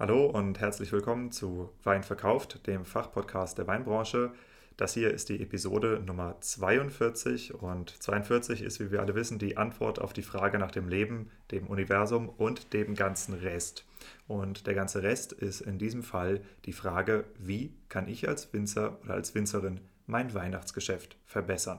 Hallo und herzlich willkommen zu Wein verkauft, dem Fachpodcast der Weinbranche. Das hier ist die Episode Nummer 42 und 42 ist, wie wir alle wissen, die Antwort auf die Frage nach dem Leben, dem Universum und dem ganzen Rest. Und der ganze Rest ist in diesem Fall die Frage, wie kann ich als Winzer oder als Winzerin mein Weihnachtsgeschäft verbessern?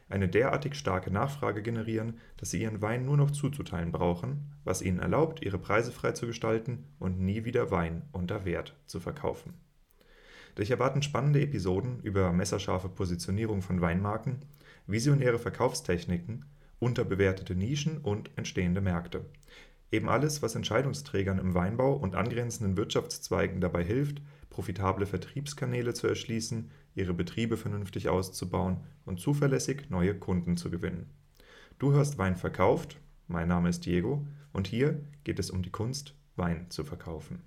eine derartig starke Nachfrage generieren, dass sie ihren Wein nur noch zuzuteilen brauchen, was ihnen erlaubt, ihre Preise frei zu gestalten und nie wieder Wein unter Wert zu verkaufen. Dich erwarten spannende Episoden über messerscharfe Positionierung von Weinmarken, visionäre Verkaufstechniken, unterbewertete Nischen und entstehende Märkte. Eben alles, was Entscheidungsträgern im Weinbau und angrenzenden Wirtschaftszweigen dabei hilft, profitable Vertriebskanäle zu erschließen, ihre Betriebe vernünftig auszubauen und zuverlässig neue Kunden zu gewinnen. Du hörst Wein verkauft, mein Name ist Diego und hier geht es um die Kunst, Wein zu verkaufen.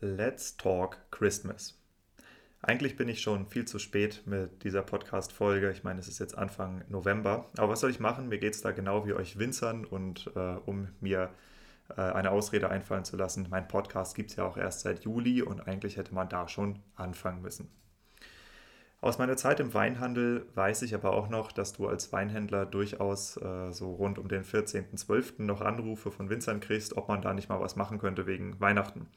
Let's Talk Christmas. Eigentlich bin ich schon viel zu spät mit dieser Podcast-Folge. Ich meine, es ist jetzt Anfang November. Aber was soll ich machen? Mir geht es da genau wie euch Winzern und äh, um mir äh, eine Ausrede einfallen zu lassen. Mein Podcast gibt es ja auch erst seit Juli und eigentlich hätte man da schon anfangen müssen. Aus meiner Zeit im Weinhandel weiß ich aber auch noch, dass du als Weinhändler durchaus äh, so rund um den 14.12. noch Anrufe von Winzern kriegst, ob man da nicht mal was machen könnte wegen Weihnachten.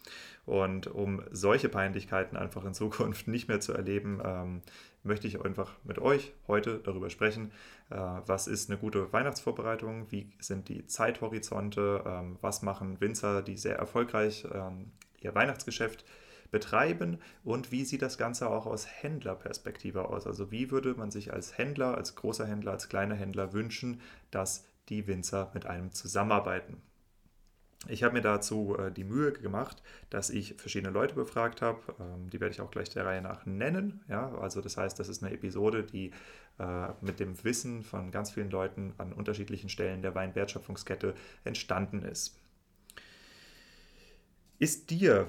Und um solche Peinlichkeiten einfach in Zukunft nicht mehr zu erleben, ähm, möchte ich einfach mit euch heute darüber sprechen, äh, was ist eine gute Weihnachtsvorbereitung, wie sind die Zeithorizonte, ähm, was machen Winzer, die sehr erfolgreich ähm, ihr Weihnachtsgeschäft betreiben und wie sieht das Ganze auch aus Händlerperspektive aus? Also wie würde man sich als Händler, als großer Händler, als kleiner Händler wünschen, dass die Winzer mit einem zusammenarbeiten? Ich habe mir dazu äh, die Mühe gemacht, dass ich verschiedene Leute befragt habe. Ähm, die werde ich auch gleich der Reihe nach nennen. Ja, also das heißt, das ist eine Episode, die äh, mit dem Wissen von ganz vielen Leuten an unterschiedlichen Stellen der Weinwertschöpfungskette entstanden ist. Ist dir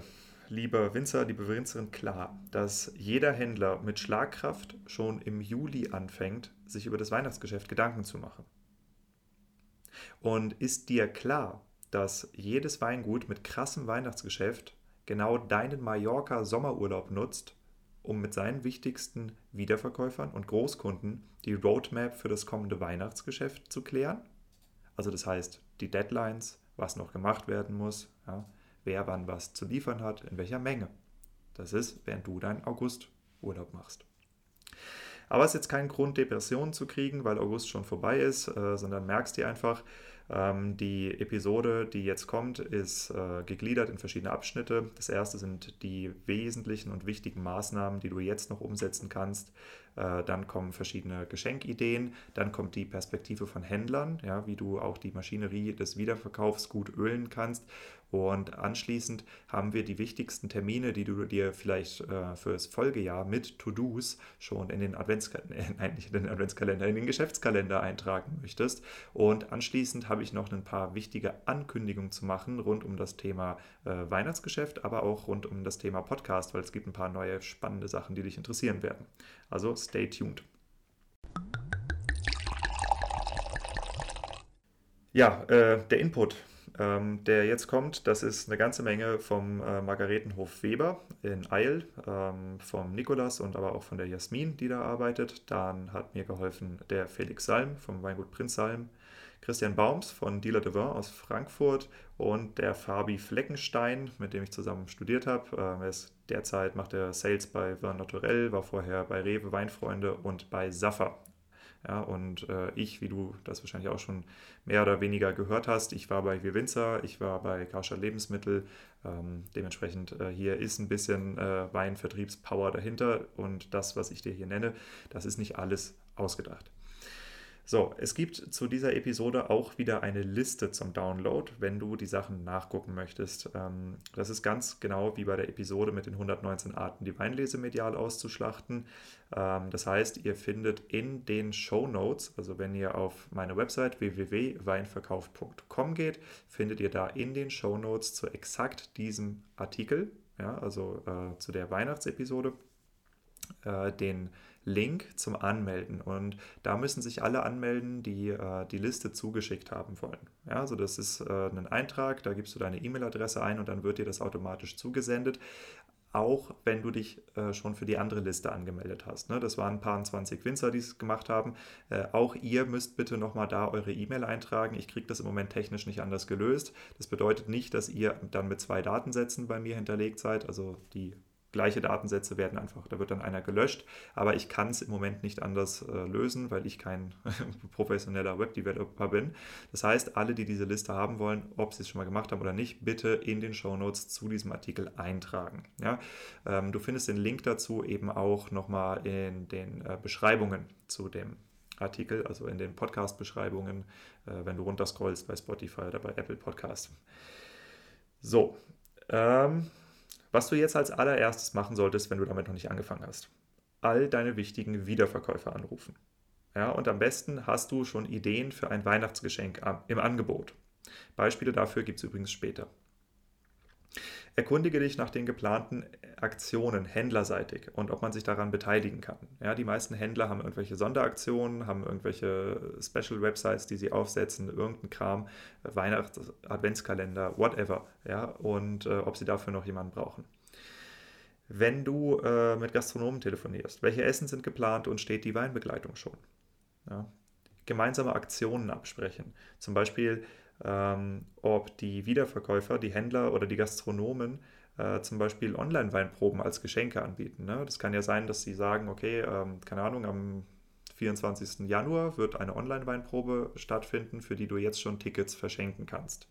lieber Winzer, liebe Winzerin, klar, dass jeder Händler mit Schlagkraft schon im Juli anfängt, sich über das Weihnachtsgeschäft Gedanken zu machen? Und ist dir klar, dass jedes Weingut mit krassem Weihnachtsgeschäft genau deinen Mallorca-Sommerurlaub nutzt, um mit seinen wichtigsten Wiederverkäufern und Großkunden die Roadmap für das kommende Weihnachtsgeschäft zu klären? Also das heißt, die Deadlines, was noch gemacht werden muss, ja, wer wann was zu liefern hat, in welcher Menge. Das ist, während du deinen August-Urlaub machst. Aber es ist jetzt kein Grund, Depressionen zu kriegen, weil August schon vorbei ist, äh, sondern merkst dir einfach, ähm, die Episode, die jetzt kommt, ist äh, gegliedert in verschiedene Abschnitte. Das erste sind die wesentlichen und wichtigen Maßnahmen, die du jetzt noch umsetzen kannst. Äh, dann kommen verschiedene Geschenkideen. Dann kommt die Perspektive von Händlern, ja, wie du auch die Maschinerie des Wiederverkaufs gut ölen kannst. Und anschließend haben wir die wichtigsten Termine, die du dir vielleicht äh, fürs Folgejahr mit To-Dos schon in den Adventskalender, nein, nicht in den Adventskalender, in den Geschäftskalender eintragen möchtest. Und anschließend habe ich noch ein paar wichtige Ankündigungen zu machen rund um das Thema äh, Weihnachtsgeschäft, aber auch rund um das Thema Podcast, weil es gibt ein paar neue spannende Sachen, die dich interessieren werden. Also stay tuned. Ja, äh, der Input ähm, der jetzt kommt, das ist eine ganze Menge vom äh, Margaretenhof Weber in Eil, ähm, vom Nikolas und aber auch von der Jasmin, die da arbeitet. Dann hat mir geholfen der Felix Salm vom Weingut Prinz Salm, Christian Baums von Dealer de Vin aus Frankfurt und der Fabi Fleckenstein, mit dem ich zusammen studiert habe. Ähm, er ist derzeit macht er Sales bei Vin Naturel, war vorher bei Rewe Weinfreunde und bei Saffa Ja, und äh, ich, wie du das wahrscheinlich auch schon mehr oder weniger gehört hast, ich war bei Winzer, ich war bei Karstadt Lebensmittel. Ähm, dementsprechend äh, hier ist ein bisschen äh, Weinvertriebspower dahinter und das, was ich dir hier nenne, das ist nicht alles ausgedacht. So, es gibt zu dieser Episode auch wieder eine Liste zum Download, wenn du die Sachen nachgucken möchtest. Ähm, das ist ganz genau wie bei der Episode mit den 119 Arten, die Weinlese medial auszuschlachten. Ähm, das heißt, ihr findet in den Show Notes, also wenn ihr auf meine Website www.weinverkauf.com geht, findet ihr da in den Show Notes zu exakt diesem Artikel, ja, also äh, zu der Weihnachtsepisode, äh, den Link zum Anmelden. Und da müssen sich alle anmelden, die äh, die Liste zugeschickt haben wollen. Ja, also das ist äh, ein Eintrag, da gibst du deine E-Mail-Adresse ein und dann wird dir das automatisch zugesendet. Auch wenn du dich äh, schon für die andere Liste angemeldet hast. Ne? Das waren ein paar 20 Winzer, die es gemacht haben. Äh, auch ihr müsst bitte nochmal da eure E-Mail eintragen. Ich kriege das im Moment technisch nicht anders gelöst. Das bedeutet nicht, dass ihr dann mit zwei Datensätzen bei mir hinterlegt seid, also die gleiche Datensätze werden einfach, da wird dann einer gelöscht, aber ich kann es im Moment nicht anders äh, lösen, weil ich kein professioneller Webdeveloper bin. Das heißt, alle, die diese Liste haben wollen, ob sie es schon mal gemacht haben oder nicht, bitte in den Show Notes zu diesem Artikel eintragen. Ja? Ähm, du findest den Link dazu eben auch nochmal in den äh, Beschreibungen zu dem Artikel, also in den Podcast-Beschreibungen, äh, wenn du runterscrollst bei Spotify oder bei Apple Podcast. So, ähm, was du jetzt als allererstes machen solltest, wenn du damit noch nicht angefangen hast, all deine wichtigen Wiederverkäufer anrufen. Ja, und am besten hast du schon Ideen für ein Weihnachtsgeschenk im Angebot. Beispiele dafür gibt es übrigens später. Erkundige dich nach den geplanten Aktionen händlerseitig und ob man sich daran beteiligen kann. Ja, die meisten Händler haben irgendwelche Sonderaktionen, haben irgendwelche Special-Websites, die sie aufsetzen, irgendein Kram, Weihnachts-, Adventskalender, whatever. Ja, und äh, ob sie dafür noch jemanden brauchen. Wenn du äh, mit Gastronomen telefonierst, welche Essen sind geplant und steht die Weinbegleitung schon? Ja, gemeinsame Aktionen absprechen. Zum Beispiel ähm, ob die Wiederverkäufer, die Händler oder die Gastronomen äh, zum Beispiel Online-Weinproben als Geschenke anbieten. Ne? Das kann ja sein, dass sie sagen, okay, ähm, keine Ahnung, am 24. Januar wird eine Online-Weinprobe stattfinden, für die du jetzt schon Tickets verschenken kannst.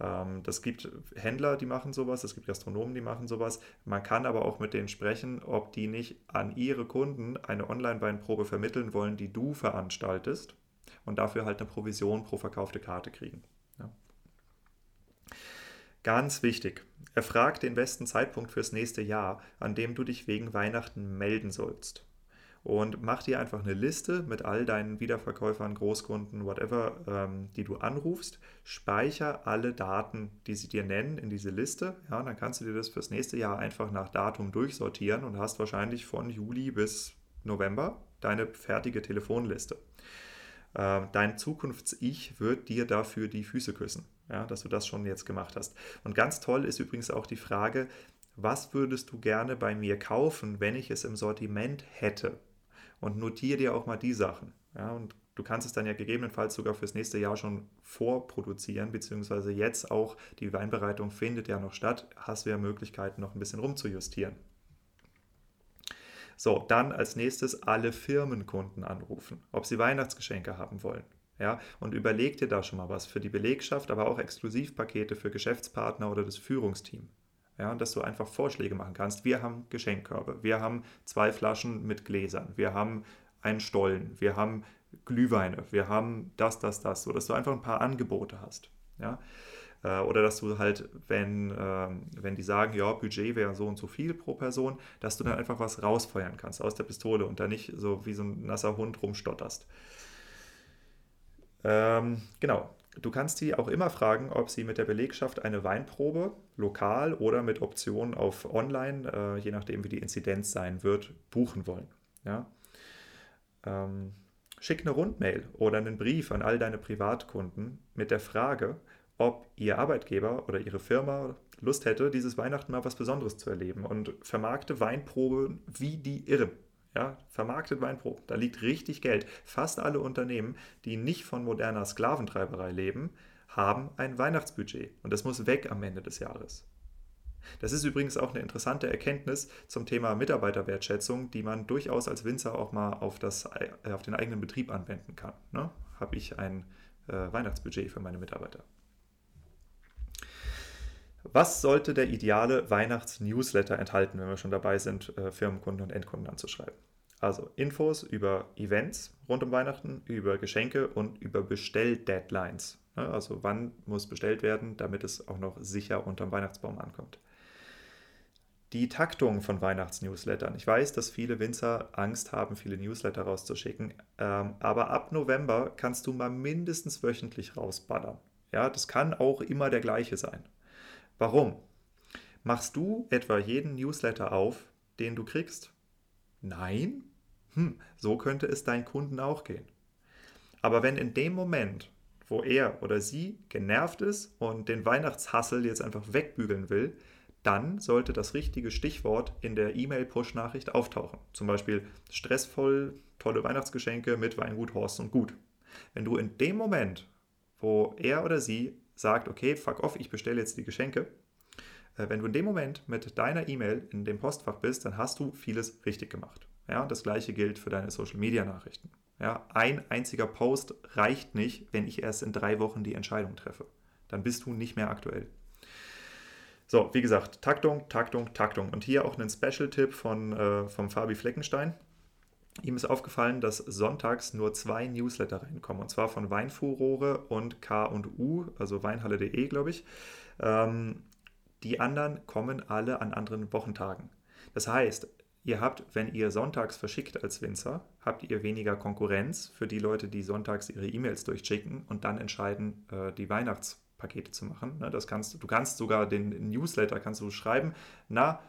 Ähm, das gibt Händler, die machen sowas, es gibt Gastronomen, die machen sowas. Man kann aber auch mit denen sprechen, ob die nicht an ihre Kunden eine Online-Weinprobe vermitteln wollen, die du veranstaltest und dafür halt eine Provision pro verkaufte Karte kriegen. Ja. Ganz wichtig, erfrag den besten Zeitpunkt fürs nächste Jahr, an dem du dich wegen Weihnachten melden sollst. Und mach dir einfach eine Liste mit all deinen Wiederverkäufern, Großkunden, whatever, ähm, die du anrufst. Speicher alle Daten, die sie dir nennen, in diese Liste. Ja, dann kannst du dir das fürs nächste Jahr einfach nach Datum durchsortieren und hast wahrscheinlich von Juli bis November deine fertige Telefonliste. Äh, dein Zukunfts-Ich wird dir dafür die Füße küssen, ja, dass du das schon jetzt gemacht hast. Und ganz toll ist übrigens auch die Frage, was würdest du gerne bei mir kaufen, wenn ich es im Sortiment hätte? Und notiere dir auch mal die Sachen. Ja, und du kannst es dann ja gegebenenfalls sogar fürs nächste Jahr schon vorproduzieren, beziehungsweise jetzt auch die Weinbereitung findet ja noch statt, hast du ja Möglichkeiten, noch ein bisschen rumzujustieren. So, dann als nächstes alle Firmenkunden anrufen, ob sie Weihnachtsgeschenke haben wollen. Ja, und überleg dir da schon mal was für die Belegschaft, aber auch Exklusivpakete für Geschäftspartner oder das Führungsteam. Ja, und dass du einfach Vorschläge machen kannst. Wir haben Geschenkkörbe, wir haben zwei Flaschen mit Gläsern, wir haben einen Stollen, wir haben Glühweine, wir haben das, das, das, so dass du einfach ein paar Angebote hast. Äh, oder dass du halt, wenn, ähm, wenn die sagen, ja, Budget wäre so und so viel pro Person, dass du dann einfach was rausfeuern kannst aus der Pistole und da nicht so wie so ein nasser Hund rumstotterst. Ähm, genau. Du kannst die auch immer fragen, ob sie mit der Belegschaft eine Weinprobe, lokal oder mit Option auf online, äh, je nachdem wie die Inzidenz sein wird, buchen wollen. Ja? Ähm, schick eine Rundmail oder einen Brief an all deine Privatkunden mit der Frage, ob Ihr Arbeitgeber oder Ihre Firma Lust hätte, dieses Weihnachten mal was Besonderes zu erleben und vermarkte Weinproben wie die Irren. Ja, vermarktet Weinproben, da liegt richtig Geld. Fast alle Unternehmen, die nicht von moderner Sklaventreiberei leben, haben ein Weihnachtsbudget und das muss weg am Ende des Jahres. Das ist übrigens auch eine interessante Erkenntnis zum Thema Mitarbeiterwertschätzung, die man durchaus als Winzer auch mal auf, das, äh, auf den eigenen Betrieb anwenden kann. Ne? Habe ich ein äh, Weihnachtsbudget für meine Mitarbeiter? Was sollte der ideale Weihnachts-Newsletter enthalten, wenn wir schon dabei sind, äh, Firmenkunden und Endkunden anzuschreiben? Also Infos über Events rund um Weihnachten, über Geschenke und über Bestell-Deadlines. Ne? Also wann muss bestellt werden, damit es auch noch sicher unterm Weihnachtsbaum ankommt. Die Taktung von Weihnachtsnewslettern. Ich weiß, dass viele Winzer Angst haben, viele Newsletter rauszuschicken, ähm, aber ab November kannst du mal mindestens wöchentlich rausballern. Ja, das kann auch immer der gleiche sein. Warum? Machst du etwa jeden Newsletter auf, den du kriegst? Nein? Hm, so könnte es deinen Kunden auch gehen. Aber wenn in dem Moment, wo er oder sie genervt ist und den Weihnachtshassel jetzt einfach wegbügeln will, dann sollte das richtige Stichwort in der E-Mail-Push-Nachricht auftauchen. Zum Beispiel stressvoll, tolle Weihnachtsgeschenke mit Weingut Horst und Gut. Wenn du in dem Moment, wo er oder sie sagt, okay, fuck off, ich bestelle jetzt die Geschenke, äh, wenn du in dem Moment mit deiner E-Mail in dem Postfach bist, dann hast du vieles richtig gemacht. Ja, das gleiche gilt für deine Social-Media-Nachrichten. Ja, ein einziger Post reicht nicht, wenn ich erst in drei Wochen die Entscheidung treffe. Dann bist du nicht mehr aktuell. So, wie gesagt, Taktung, Taktung, Taktung. Und hier auch ein Special-Tipp von, äh, vom Fabi Fleckenstein. Ihm ist aufgefallen, dass sonntags nur zwei Newsletter reinkommen, und zwar von Weinfurore und K&U, also weinhalle.de, glaube ich. Ähm, die anderen kommen alle an anderen Wochentagen. Das heißt, ihr habt, wenn ihr sonntags verschickt als Winzer, habt ihr weniger Konkurrenz für die Leute, die sonntags ihre E-Mails durchschicken und dann entscheiden, äh, die Weihnachtspakete zu machen. Ne, das kannst, du kannst sogar den Newsletter kannst du schreiben, na,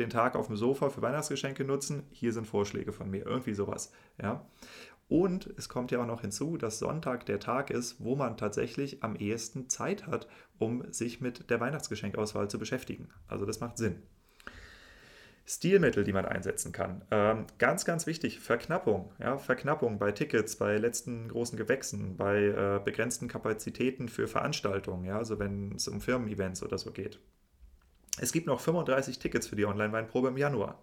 den Tag auf dem Sofa für Weihnachtsgeschenke nutzen, hier sind Vorschläge von mir, irgendwie sowas. Ja. Und es kommt ja auch noch hinzu, dass Sonntag der Tag ist, wo man tatsächlich am ehesten Zeit hat, um sich mit der Weihnachtsgeschenkauswahl zu beschäftigen. Also das macht Sinn. Stilmittel, die man einsetzen kann. Ähm, ganz, ganz wichtig, Verknappung. Ja, Verknappung bei Tickets, bei letzten großen Gewächsen, bei äh, begrenzten Kapazitäten für Veranstaltungen, ja, also wenn es um Firmen-Events oder so geht. Es gibt noch 35 Tickets für die Online-Weinprobe im Januar.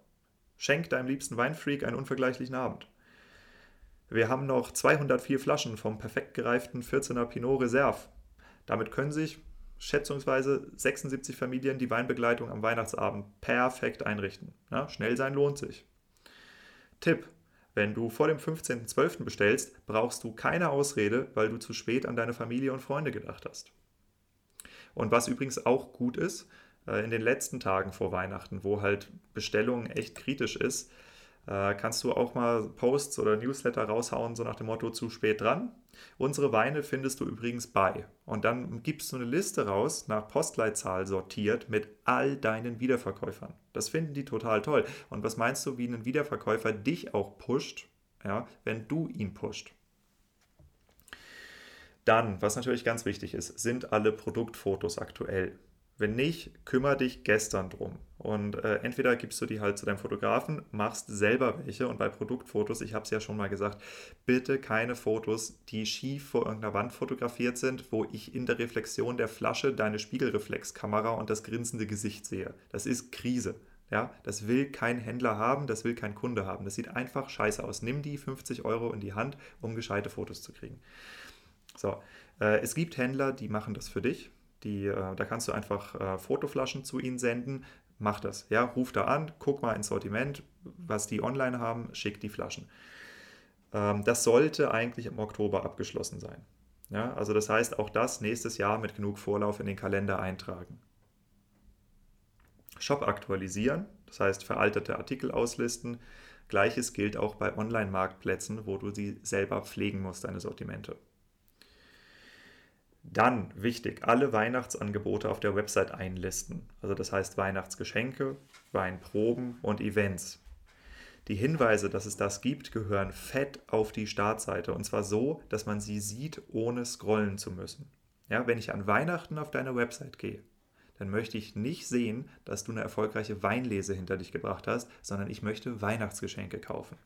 Schenk deinem liebsten Weinfreak einen unvergleichlichen Abend. Wir haben noch 204 Flaschen vom perfekt gereiften 14er Pinot Reserve. Damit können sich schätzungsweise 76 Familien die Weinbegleitung am Weihnachtsabend perfekt einrichten. Ja, schnell sein lohnt sich. Tipp: Wenn du vor dem 15.12. bestellst, brauchst du keine Ausrede, weil du zu spät an deine Familie und Freunde gedacht hast. Und was übrigens auch gut ist, in den letzten Tagen vor Weihnachten, wo halt Bestellung echt kritisch ist, äh, kannst du auch mal Posts oder Newsletter raushauen, so nach dem Motto zu spät dran. Unsere Weine findest du übrigens bei. Und dann gibst du eine Liste raus, nach Postleitzahl sortiert, mit all deinen Wiederverkäufern. Das finden die total toll. Und was meinst du, wie ein Wiederverkäufer dich auch pusht, ja, wenn du ihn pusht? Dann, was natürlich ganz wichtig ist, sind alle Produktfotos aktuell. Wenn nicht, kümmere dich gestern drum. Und äh, entweder gibst du die halt zu deinem Fotografen, machst selber welche. Und bei Produktfotos, ich habe es ja schon mal gesagt, bitte keine Fotos, die schief vor irgendeiner Wand fotografiert sind, wo ich in der Reflexion der Flasche deine Spiegelreflexkamera und das grinsende Gesicht sehe. Das ist Krise. Ja, das will kein Händler haben, das will kein Kunde haben. Das sieht einfach scheiße aus. Nimm die 50 Euro in die Hand, um gescheite Fotos zu kriegen. So, äh, es gibt Händler, die machen das für dich die, äh, da kannst du einfach äh, Fotoflaschen zu ihnen senden. Mach das. Ja, ruf da an, guck mal ins Sortiment, was die online haben, schick die Flaschen. Ähm, das sollte eigentlich im Oktober abgeschlossen sein. Ja, also das heißt, auch das nächstes Jahr mit genug Vorlauf in den Kalender eintragen. Shop aktualisieren, das heißt veraltete Artikel auslisten. Gleiches gilt auch bei Online-Marktplätzen, wo du sie selber pflegen musst, deine Sortimente. Dann wichtig, alle Weihnachtsangebote auf der Website einlisten. Also das heißt Weihnachtsgeschenke, Weinproben und Events. Die Hinweise, dass es das gibt, gehören fett auf die Startseite und zwar so, dass man sie sieht, ohne scrollen zu müssen. Ja, wenn ich an Weihnachten auf deine Website gehe, dann möchte ich nicht sehen, dass du eine erfolgreiche Weinlese hinter dich gebracht hast, sondern ich möchte Weihnachtsgeschenke kaufen.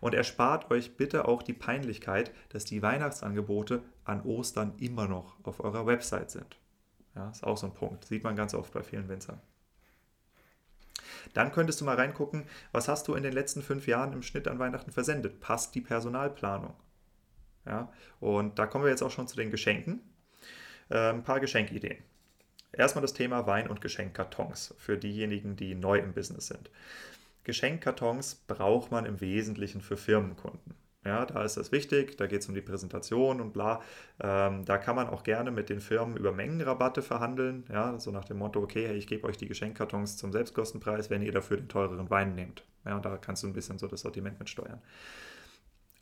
Und erspart euch bitte auch die Peinlichkeit, dass die Weihnachtsangebote an Ostern immer noch auf eurer Website sind. Ja, ist auch so ein Punkt. Sieht man ganz oft bei vielen Winzern. Dann könntest du mal reingucken, was hast du in den letzten fünf Jahren im Schnitt an Weihnachten versendet? Passt die Personalplanung? Ja, und da kommen wir jetzt auch schon zu den Geschenken. Äh, ein paar Geschenkideen. Erstmal das Thema Wein- und Geschenkkartons für diejenigen, die neu im Business sind. Geschenkkartons braucht man im Wesentlichen für Firmenkunden. Ja, da ist das wichtig, da geht es um die Präsentation und bla. Ähm, da kann man auch gerne mit den Firmen über Mengenrabatte verhandeln. Ja, so nach dem Motto, okay, ich gebe euch die Geschenkkartons zum Selbstkostenpreis, wenn ihr dafür den teureren Wein nehmt. Ja, und da kannst du ein bisschen so das Sortiment mit steuern.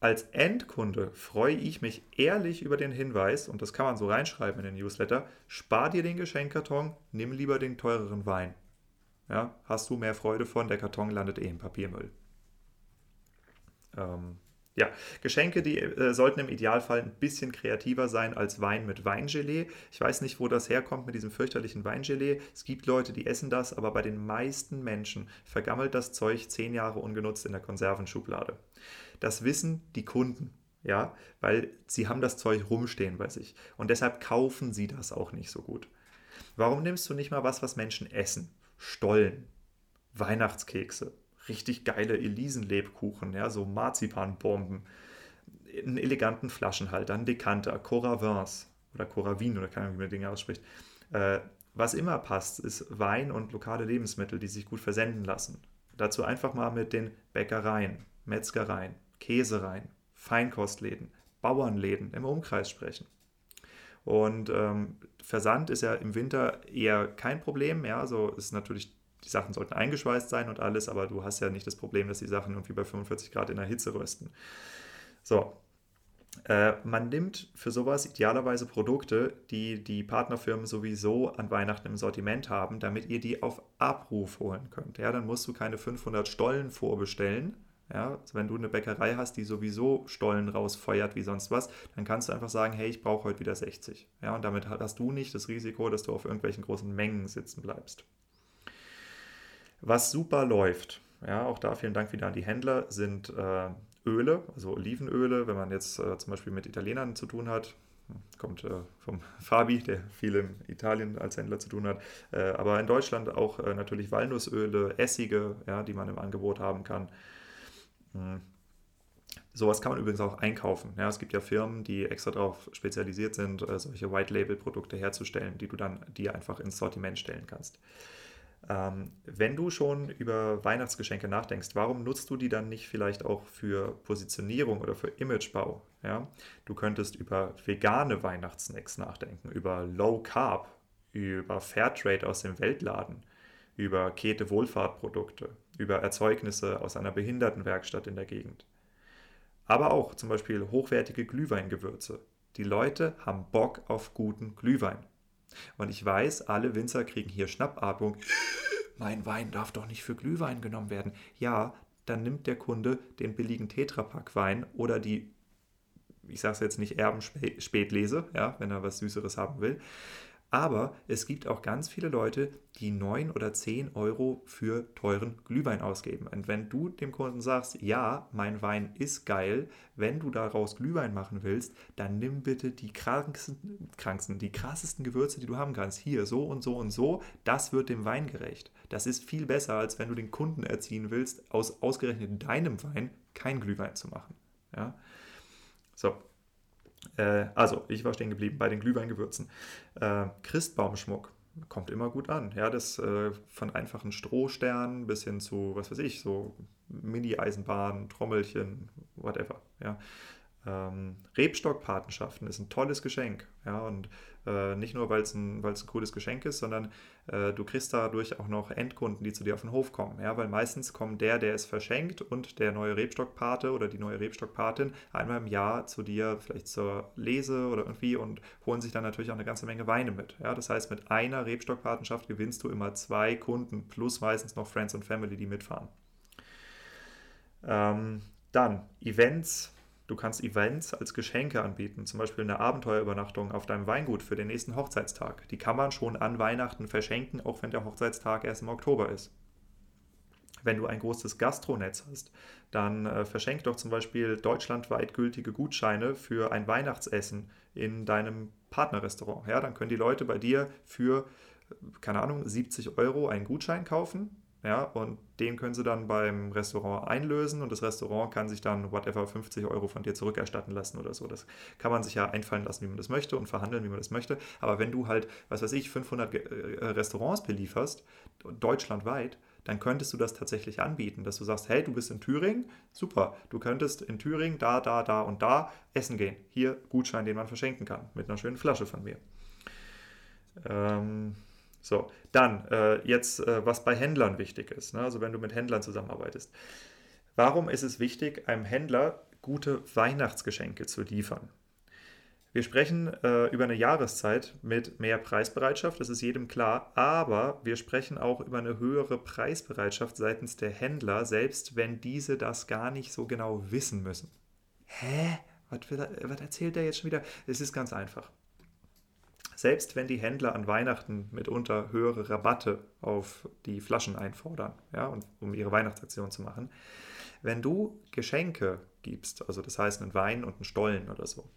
Als Endkunde freue ich mich ehrlich über den Hinweis, und das kann man so reinschreiben in den Newsletter, spar dir den Geschenkkarton, nimm lieber den teureren Wein. Ja, hast du mehr Freude von, der Karton landet eh im Papiermüll. Ähm, ja, Geschenke, die äh, sollten im Idealfall ein bisschen kreativer sein als Wein mit Weingelee. Ich weiß nicht, wo das herkommt mit diesem fürchterlichen Weingelee. Es gibt Leute, die essen das, aber bei den meisten Menschen vergammelt das Zeug zehn Jahre ungenutzt in der Konservenschublade. Das wissen die Kunden, ja, weil sie haben das Zeug rumstehen bei sich und deshalb kaufen sie das auch nicht so gut. Warum nimmst du nicht mal was, was Menschen essen? Stollen, Weihnachtskekse, richtig geile Elisenlebkuchen, ja, so Marzipanbomben, einen eleganten Flaschenhalter, einen Dekanter, Coravins oder Coravin oder keine Ahnung, wie man Dinge ausspricht. Äh, was immer passt, ist Wein und lokale Lebensmittel, die sich gut versenden lassen. Dazu einfach mal mit den Bäckereien, Metzgereien, Käsereien, Feinkostläden, Bauernläden im Umkreis sprechen. Und ähm, Versand ist ja im Winter eher kein Problem. Ja, so ist natürlich die Sachen sollten eingeschweißt sein und alles, aber du hast ja nicht das Problem, dass die Sachen irgendwie bei 45 Grad in der Hitze rösten. So. Äh, man nimmt für sowas idealerweise Produkte, die die Partnerfirmen sowieso an Weihnachten im Sortiment haben, damit ihr die auf Abruf holen könnt. Ja, dann musst du keine 500 Stollen vorbestellen, ja, also wenn du eine Bäckerei hast, die sowieso Stollen rausfeuert wie sonst was, dann kannst du einfach sagen, hey, ich brauche heute wieder 60. Ja, und damit hast du nicht das Risiko, dass du auf irgendwelchen großen Mengen sitzen bleibst. Was super läuft, ja, auch da vielen Dank wieder an die Händler, sind äh, Öle, also Olivenöle, wenn man jetzt äh, zum Beispiel mit Italienern zu tun hat, kommt äh, vom Fabi, der viel in Italien als Händler zu tun hat, äh, aber in Deutschland auch äh, natürlich Walnussöle, Essige, ja, die man im Angebot haben kann. Hm. Sowas kann man übrigens auch einkaufen. Ja, es gibt ja Firmen, die extra darauf spezialisiert sind, äh, solche White-Label-Produkte herzustellen, die du dann dir einfach ins Sortiment stellen kannst. Ähm, wenn du schon über Weihnachtsgeschenke nachdenkst, warum nutzt du die dann nicht vielleicht auch für Positionierung oder für Imagebau? Ja? Du könntest über vegane Weihnachtssnacks nachdenken, über Low Carb, über Fairtrade aus dem Weltladen, über Kete Wohlfahrtprodukte, über Erzeugnisse aus einer Behindertenwerkstatt in der Gegend. Aber auch zum Beispiel hochwertige Glühweingewürze. Die Leute haben Bock auf guten Glühwein. Und ich weiß, alle Winzer kriegen hier Schnappatmung. Mein Wein darf doch nicht für Glühwein genommen werden. Ja, dann nimmt der Kunde den billigen Tetrapack-Wein oder die, ich sage es jetzt nicht Erbenspätlese, ja, wenn er was Süßeres haben will. Aber es gibt auch ganz viele Leute, die 9 oder 10 Euro für teuren Glühwein ausgeben. Und wenn du dem Kunden sagst, ja, mein Wein ist geil, wenn du daraus Glühwein machen willst, dann nimm bitte die kranksten, kranksten, die krassesten Gewürze, die du haben kannst. Hier, so und so und so, das wird dem Wein gerecht. Das ist viel besser, als wenn du den Kunden erziehen willst, aus ausgerechnet deinem Wein kein Glühwein zu machen. Ja? So, äh, also, ich war stehen geblieben bei den Glühweingewürzen. Äh, Christbaumschmuck kommt immer gut an. Ja, das äh, von einfachen Strohsternen bis hin zu, was weiß ich, so Mini-Eisenbahn, Trommelchen, whatever. Ja. Ähm, Rebstockpatenschaften ist ein tolles Geschenk. Ja, und äh, nicht nur, weil es ein, ein cooles Geschenk ist, sondern äh, du kriegst dadurch auch noch Endkunden, die zu dir auf den Hof kommen. Ja, weil meistens kommt der, der es verschenkt und der neue Rebstockpate oder die neue Rebstockpatin einmal im Jahr zu dir, vielleicht zur Lese oder irgendwie und holen sich dann natürlich auch eine ganze Menge Weine mit. Ja, das heißt, mit einer Rebstockpatenschaft gewinnst du immer zwei Kunden plus meistens noch Friends und Family, die mitfahren. Ähm, dann Events Du kannst Events als Geschenke anbieten, zum Beispiel eine Abenteuerübernachtung auf deinem Weingut für den nächsten Hochzeitstag. Die kann man schon an Weihnachten verschenken, auch wenn der Hochzeitstag erst im Oktober ist. Wenn du ein großes Gastronetz hast, dann äh, verschenk doch zum Beispiel deutschlandweit gültige Gutscheine für ein Weihnachtsessen in deinem Partnerrestaurant. Ja, dann können die Leute bei dir für, keine Ahnung, 70 Euro einen Gutschein kaufen. Ja, und den können sie dann beim Restaurant einlösen und das Restaurant kann sich dann whatever 50 Euro von dir zurückerstatten lassen oder so. Das kann man sich ja einfallen lassen, wie man das möchte und verhandeln, wie man das möchte. Aber wenn du halt, was weiß ich, 500 äh, Restaurants belieferst, deutschlandweit, dann könntest du das tatsächlich anbieten, dass du sagst, hey, du bist in Thüringen, super, du könntest in Thüringen da, da, da und da essen gehen. Hier Gutschein, den man verschenken kann, mit einer schönen Flasche von mir. Ähm, so, dann äh, jetzt, äh, was bei Händlern wichtig ist, ne? also wenn du mit Händlern zusammenarbeitest. Warum ist es wichtig, einem Händler gute Weihnachtsgeschenke zu liefern? Wir sprechen äh, über eine Jahreszeit mit mehr Preisbereitschaft, das ist jedem klar, aber wir sprechen auch über eine höhere Preisbereitschaft seitens der Händler, selbst wenn diese das gar nicht so genau wissen müssen. Hä? Was, was erzählt der jetzt schon wieder? Es ist ganz einfach. Selbst wenn die Händler an Weihnachten mitunter höhere Rabatte auf die Flaschen einfordern, ja, und, um ihre Weihnachtsaktion zu machen, wenn du Geschenke gibst, also das heißt einen Wein und einen Stollen oder so,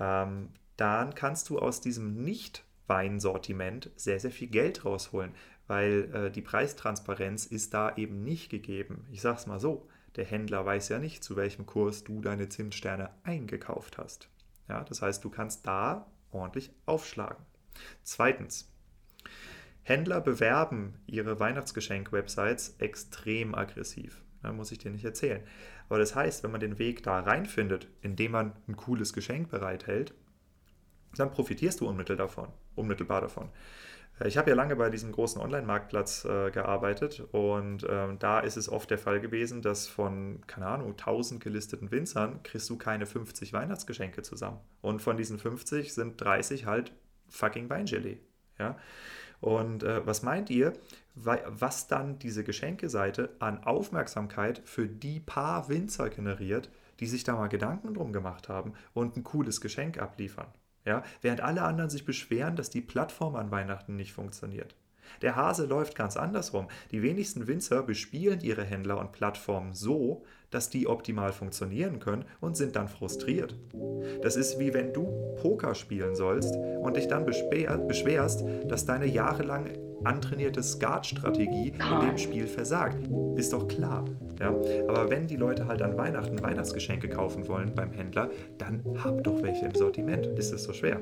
ähm, dann kannst du aus diesem Nicht-Weinsortiment sehr, sehr viel Geld rausholen, weil äh, die Preistransparenz ist da eben nicht gegeben. Ich sage es mal so, der Händler weiß ja nicht, zu welchem Kurs du deine Zimtsterne eingekauft hast. Ja, das heißt, du kannst da ordentlich aufschlagen. Zweitens, Händler bewerben ihre Weihnachtsgeschenk-Websites extrem aggressiv. Ja, muss ich dir nicht erzählen. Aber das heißt, wenn man den Weg da reinfindet, indem man ein cooles Geschenk bereithält, dann profitierst du unmittelbar davon. Unmittelbar davon. Äh, ich habe ja lange bei diesem großen Online-Marktplatz äh, gearbeitet und ähm, da ist es oft der Fall gewesen, dass von, keine Ahnung, 1000 gelisteten Winzern kriegst du keine 50 Weihnachtsgeschenke zusammen. Und von diesen 50 sind 30 halt fucking Weingelee. Ja? Und äh, was meint ihr, was dann diese Geschenkeseite an Aufmerksamkeit für die paar Winzer generiert, die sich da mal Gedanken drum gemacht haben und ein cooles Geschenk abliefern? Ja? Während alle anderen sich beschweren, dass die Plattform an Weihnachten nicht funktioniert. Der Hase läuft ganz andersrum. Die wenigsten Winzer bespielen ihre Händler und Plattformen so, dass die optimal funktionieren können und sind dann frustriert. Das ist wie wenn du Poker spielen sollst und dich dann beschwerst, dass deine jahrelang antrainierte Skat-Strategie in dem Spiel versagt. Ist doch klar. Ja? Aber wenn die Leute halt an Weihnachten Weihnachtsgeschenke kaufen wollen beim Händler, dann hab doch welche im Sortiment. Ist es so schwer?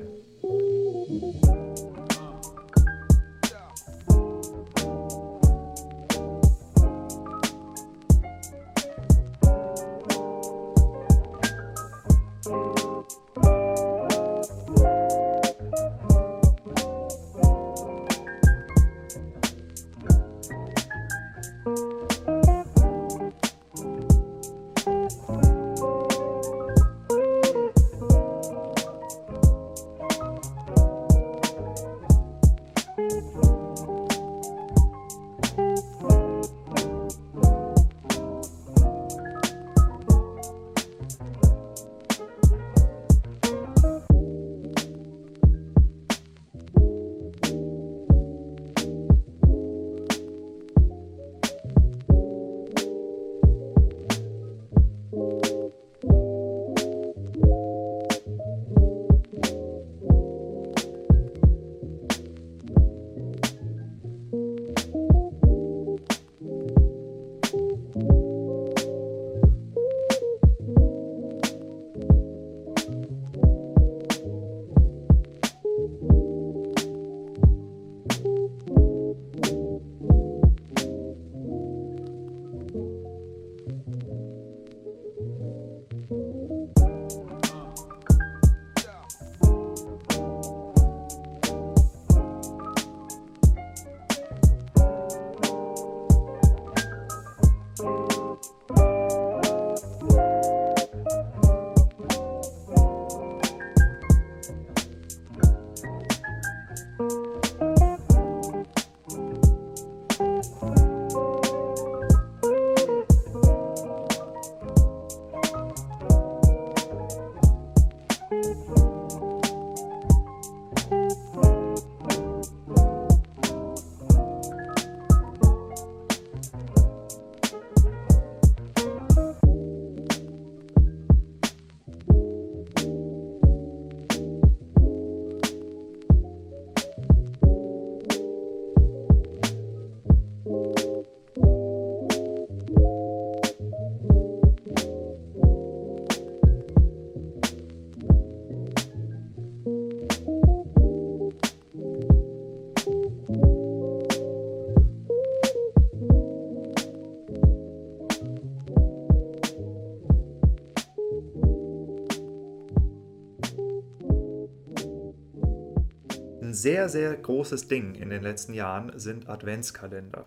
Sehr, sehr großes Ding in den letzten Jahren sind Adventskalender.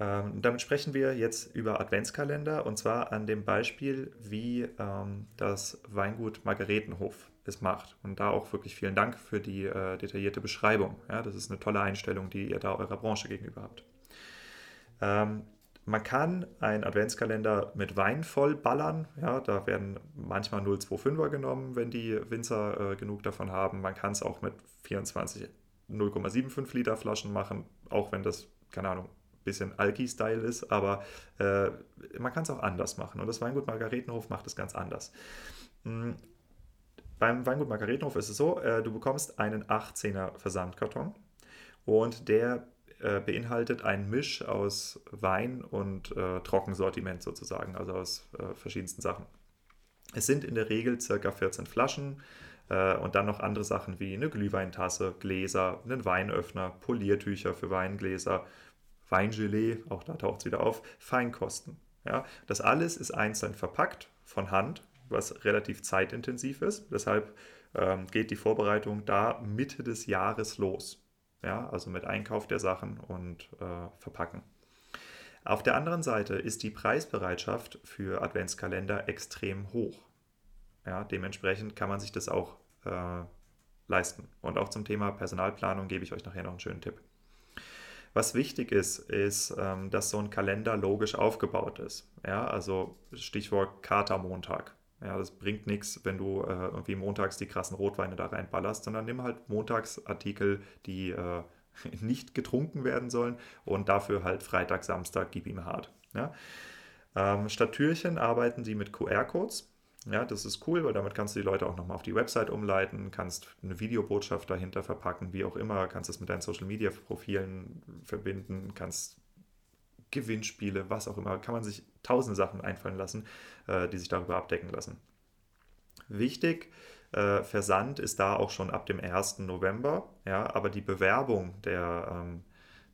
Ähm, damit sprechen wir jetzt über Adventskalender und zwar an dem Beispiel, wie ähm, das Weingut Margaretenhof es macht. Und da auch wirklich vielen Dank für die äh, detaillierte Beschreibung. Ja, das ist eine tolle Einstellung, die ihr da eurer Branche gegenüber habt. Ähm, man kann einen Adventskalender mit Wein vollballern. Ja, da werden manchmal 0,25er genommen, wenn die Winzer äh, genug davon haben. Man kann es auch mit 24 0,75 Liter Flaschen machen, auch wenn das, keine Ahnung, ein bisschen Alki-Style ist, aber äh, man kann es auch anders machen. Und das Weingut Margaretenhof macht es ganz anders. Mhm. Beim Weingut Margaretenhof ist es so, äh, du bekommst einen 18er Versandkarton und der äh, beinhaltet einen Misch aus Wein und äh, Trockensortiment sozusagen, also aus äh, verschiedensten Sachen. Es sind in der Regel circa 14 Flaschen äh, und dann noch andere Sachen wie eine Glühweintasse, Gläser, einen Weinöffner, Poliertücher für Weingläser, Weingelee, auch da taucht es wieder auf, Feinkosten. Ja, das alles ist einzeln verpackt von Hand, was relativ zeitintensiv ist. Deshalb ähm, geht die Vorbereitung da Mitte des Jahres los. Ja, also mit Einkauf der Sachen und äh, Verpacken. Auf der anderen Seite ist die Preisbereitschaft für Adventskalender extrem hoch. Ja, dementsprechend kann man sich das auch äh, leisten. Und auch zum Thema Personalplanung gebe ich euch nachher noch einen schönen Tipp. Was wichtig ist, ist, ähm, dass so ein Kalender logisch aufgebaut ist. Ja, also Stichwort Katermontag. Ja, das bringt nichts, wenn du äh, irgendwie montags die krassen Rotweine da reinballerst, sondern nimm halt Montagsartikel, die äh, nicht getrunken werden sollen und dafür halt Freitag, Samstag, gib ihm hart. Ja? Ähm, statt Türchen arbeiten sie mit QR-Codes. Ja, das ist cool, weil damit kannst du die Leute auch nochmal auf die Website umleiten, kannst eine Videobotschaft dahinter verpacken, wie auch immer, kannst es mit deinen Social Media Profilen verbinden, kannst Gewinnspiele, was auch immer, kann man sich tausende Sachen einfallen lassen, äh, die sich darüber abdecken lassen. Wichtig, äh, Versand ist da auch schon ab dem 1. November, ja, aber die Bewerbung der, ähm,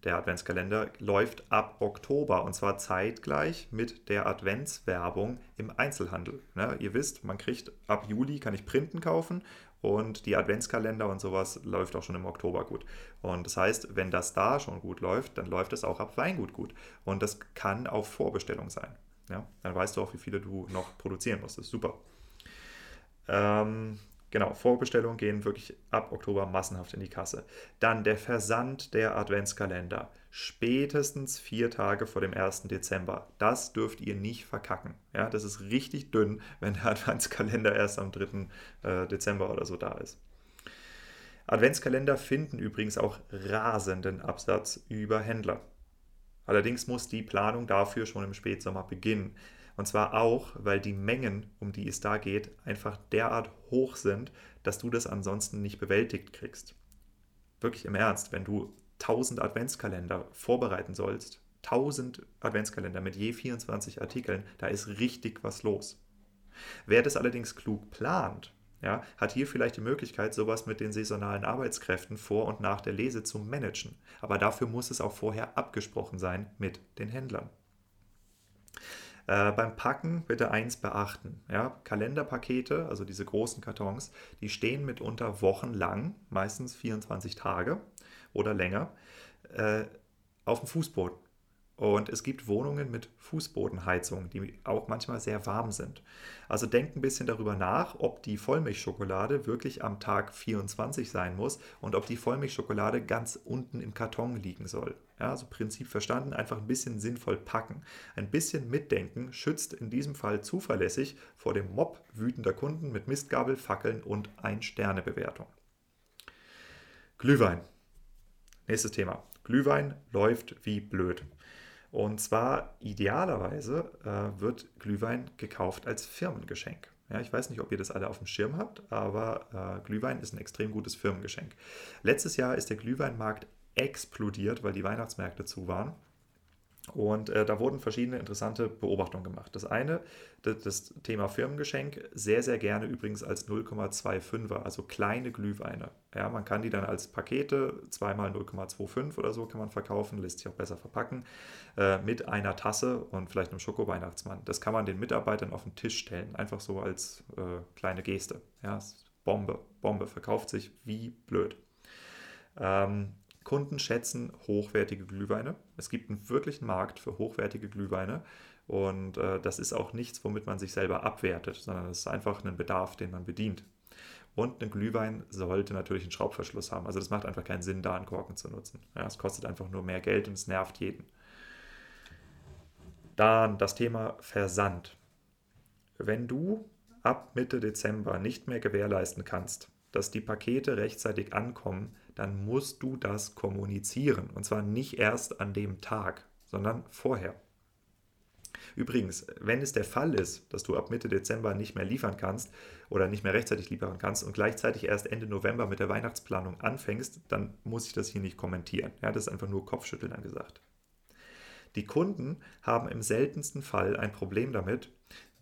der Adventskalender läuft ab Oktober und zwar zeitgleich mit der Adventswerbung im Einzelhandel. Ja, ihr wisst, man kriegt ab Juli kann ich Printen kaufen und die Adventskalender und sowas läuft auch schon im Oktober gut. Und das heißt, wenn das da schon gut läuft, dann läuft es auch ab Weingut gut. Und das kann auf Vorbestellung sein. Ja? Dann weißt du auch, wie viele du noch produzieren musst. Das ist super. Ähm, Genau, Vorbestellungen gehen wirklich ab Oktober massenhaft in die Kasse. Dann der Versand der Adventskalender. Spätestens vier Tage vor dem 1. Dezember. Das dürft ihr nicht verkacken. Ja, das ist richtig dünn, wenn der Adventskalender erst am 3. Äh, Dezember oder so da ist. Adventskalender finden übrigens auch rasenden Absatz über Händler. Allerdings muss die Planung dafür schon im Spätsommer beginnen. Und zwar auch, weil die Mengen, um die es da geht, einfach derart hoch sind, dass du das ansonsten nicht bewältigt kriegst. Wirklich im Ernst, wenn du 1000 Adventskalender vorbereiten sollst, 1000 Adventskalender mit je 24 Artikeln, da ist richtig was los. Wer das allerdings klug plant, ja, hat hier vielleicht die Möglichkeit, sowas mit den saisonalen Arbeitskräften vor und nach der Lese zu managen. Aber dafür muss es auch vorher abgesprochen sein mit den Händlern. Äh, beim Packen bitte eins beachten. Ja? Kalenderpakete, also diese großen Kartons, die stehen mitunter wochenlang, meistens 24 Tage oder länger, äh, auf dem Fußboden. Und es gibt Wohnungen mit Fußbodenheizung, die auch manchmal sehr warm sind. Also denkt ein bisschen darüber nach, ob die Vollmilchschokolade wirklich am Tag 24 sein muss und ob die Vollmilchschokolade ganz unten im Karton liegen soll. Ja, also Prinzip verstanden, einfach ein bisschen sinnvoll packen. Ein bisschen mitdenken schützt in diesem Fall zuverlässig vor dem Mob wütender Kunden mit Mistgabel, Fackeln und Ein-Sterne-Bewertung. Glühwein. Nächstes Thema. Glühwein läuft wie blöd. Und zwar idealerweise äh, wird Glühwein gekauft als Firmengeschenk. Ja, ich weiß nicht, ob ihr das alle auf dem Schirm habt, aber äh, Glühwein ist ein extrem gutes Firmengeschenk. Letztes Jahr ist der Glühweinmarkt explodiert, weil die Weihnachtsmärkte zu waren. Und äh, da wurden verschiedene interessante Beobachtungen gemacht. Das eine, das, das Thema Firmengeschenk, sehr, sehr gerne übrigens als 0,25er, also kleine Glühweine. Ja, man kann die dann als Pakete, zweimal 0,25 oder so kann man verkaufen, lässt sich auch besser verpacken, äh, mit einer Tasse und vielleicht einem Schoko-Weihnachtsmann. Das kann man den Mitarbeitern auf den Tisch stellen, einfach so als äh, kleine Geste. Ja, Bombe, Bombe, verkauft sich wie blöd. Ähm, Kunden schätzen hochwertige Glühweine. Es gibt einen wirklichen Markt für hochwertige Glühweine. Und äh, das ist auch nichts, womit man sich selber abwertet, sondern es ist einfach ein Bedarf, den man bedient. Und ein Glühwein sollte natürlich einen Schraubverschluss haben. Also das macht einfach keinen Sinn, da einen Korken zu nutzen. Ja, es kostet einfach nur mehr Geld und es nervt jeden. Dann das Thema Versand. Wenn du ab Mitte Dezember nicht mehr gewährleisten kannst, dass die Pakete rechtzeitig ankommen, dann musst du das kommunizieren. Und zwar nicht erst an dem Tag, sondern vorher. Übrigens, wenn es der Fall ist, dass du ab Mitte Dezember nicht mehr liefern kannst oder nicht mehr rechtzeitig liefern kannst und gleichzeitig erst Ende November mit der Weihnachtsplanung anfängst, dann muss ich das hier nicht kommentieren. Ja, das ist einfach nur Kopfschütteln angesagt. Die Kunden haben im seltensten Fall ein Problem damit,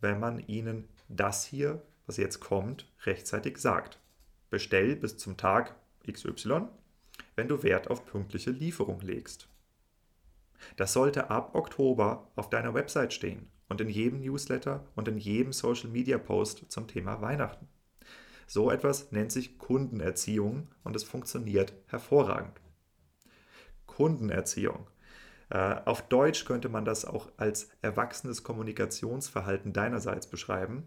wenn man ihnen das hier, was jetzt kommt, rechtzeitig sagt. Bestell bis zum Tag XY, wenn du Wert auf pünktliche Lieferung legst. Das sollte ab Oktober auf deiner Website stehen und in jedem Newsletter und in jedem Social Media Post zum Thema Weihnachten. So etwas nennt sich Kundenerziehung und es funktioniert hervorragend. Kundenerziehung. Äh, auf Deutsch könnte man das auch als erwachsenes Kommunikationsverhalten deinerseits beschreiben.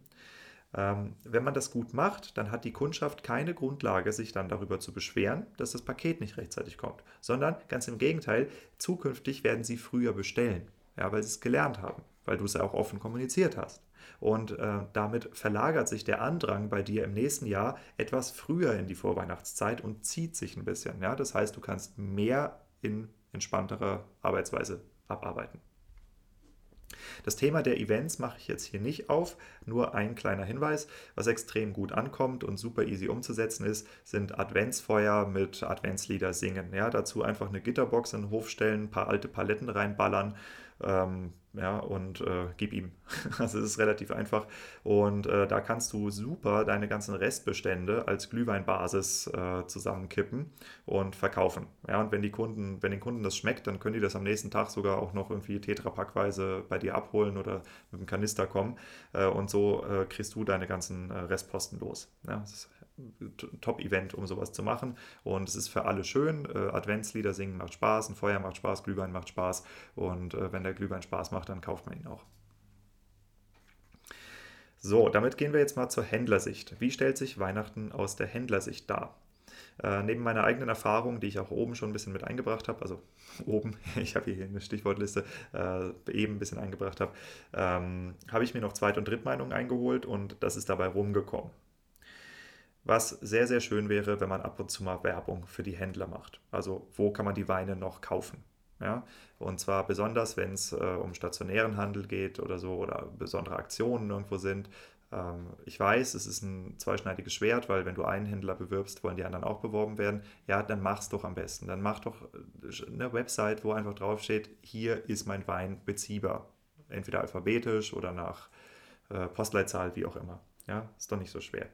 Ähm, wenn man das gut macht, dann hat die Kundschaft keine Grundlage, sich dann darüber zu beschweren, dass das Paket nicht rechtzeitig kommt, sondern ganz im Gegenteil, zukünftig werden sie früher bestellen, ja, weil sie es gelernt haben, weil du es ja auch offen kommuniziert hast. Und äh, damit verlagert sich der Andrang bei dir im nächsten Jahr etwas früher in die Vorweihnachtszeit und zieht sich ein bisschen. Ja? Das heißt, du kannst mehr in entspannterer Arbeitsweise abarbeiten. Das Thema der Events mache ich jetzt hier nicht auf, nur ein kleiner Hinweis, was extrem gut ankommt und super easy umzusetzen ist, sind Adventsfeuer mit Adventslieder singen. Ja, dazu einfach eine Gitterbox in den Hof stellen, ein paar alte Paletten reinballern ähm, ja, und äh, gib ihm. Also es ist relativ einfach. Und äh, da kannst du super deine ganzen Restbestände als Glühweinbasis äh, zusammenkippen und verkaufen. Ja, und wenn die Kunden, wenn den Kunden das schmeckt, dann können die das am nächsten Tag sogar auch noch irgendwie tetrapackweise bei dir abholen oder mit dem Kanister kommen. Äh, und so äh, kriegst du deine ganzen äh, Restposten los. Ja, das ist Top-Event, um sowas zu machen. Und es ist für alle schön. Äh, Adventslieder singen macht Spaß, ein Feuer macht Spaß, Glühwein macht Spaß. Und äh, wenn der Glühwein Spaß macht, dann kauft man ihn auch. So, damit gehen wir jetzt mal zur Händlersicht. Wie stellt sich Weihnachten aus der Händlersicht dar? Äh, neben meiner eigenen Erfahrung, die ich auch oben schon ein bisschen mit eingebracht habe, also oben, ich habe hier eine Stichwortliste, äh, eben ein bisschen eingebracht habe, ähm, habe ich mir noch Zweit- und Drittmeinungen eingeholt und das ist dabei rumgekommen was sehr, sehr schön wäre, wenn man ab und zu mal Werbung für die Händler macht. Also wo kann man die Weine noch kaufen? Ja? Und zwar besonders, wenn es äh, um stationären Handel geht oder so oder besondere Aktionen irgendwo sind. Ähm, ich weiß, es ist ein zweischneidiges Schwert, weil wenn du einen Händler bewirbst, wollen die anderen auch beworben werden. Ja, dann mach's doch am besten. Dann mach doch äh, eine Website, wo einfach draufsteht, hier ist mein Wein beziehbar. Entweder alphabetisch oder nach äh, Postleitzahl, wie auch immer. Ja, ist doch nicht so schwer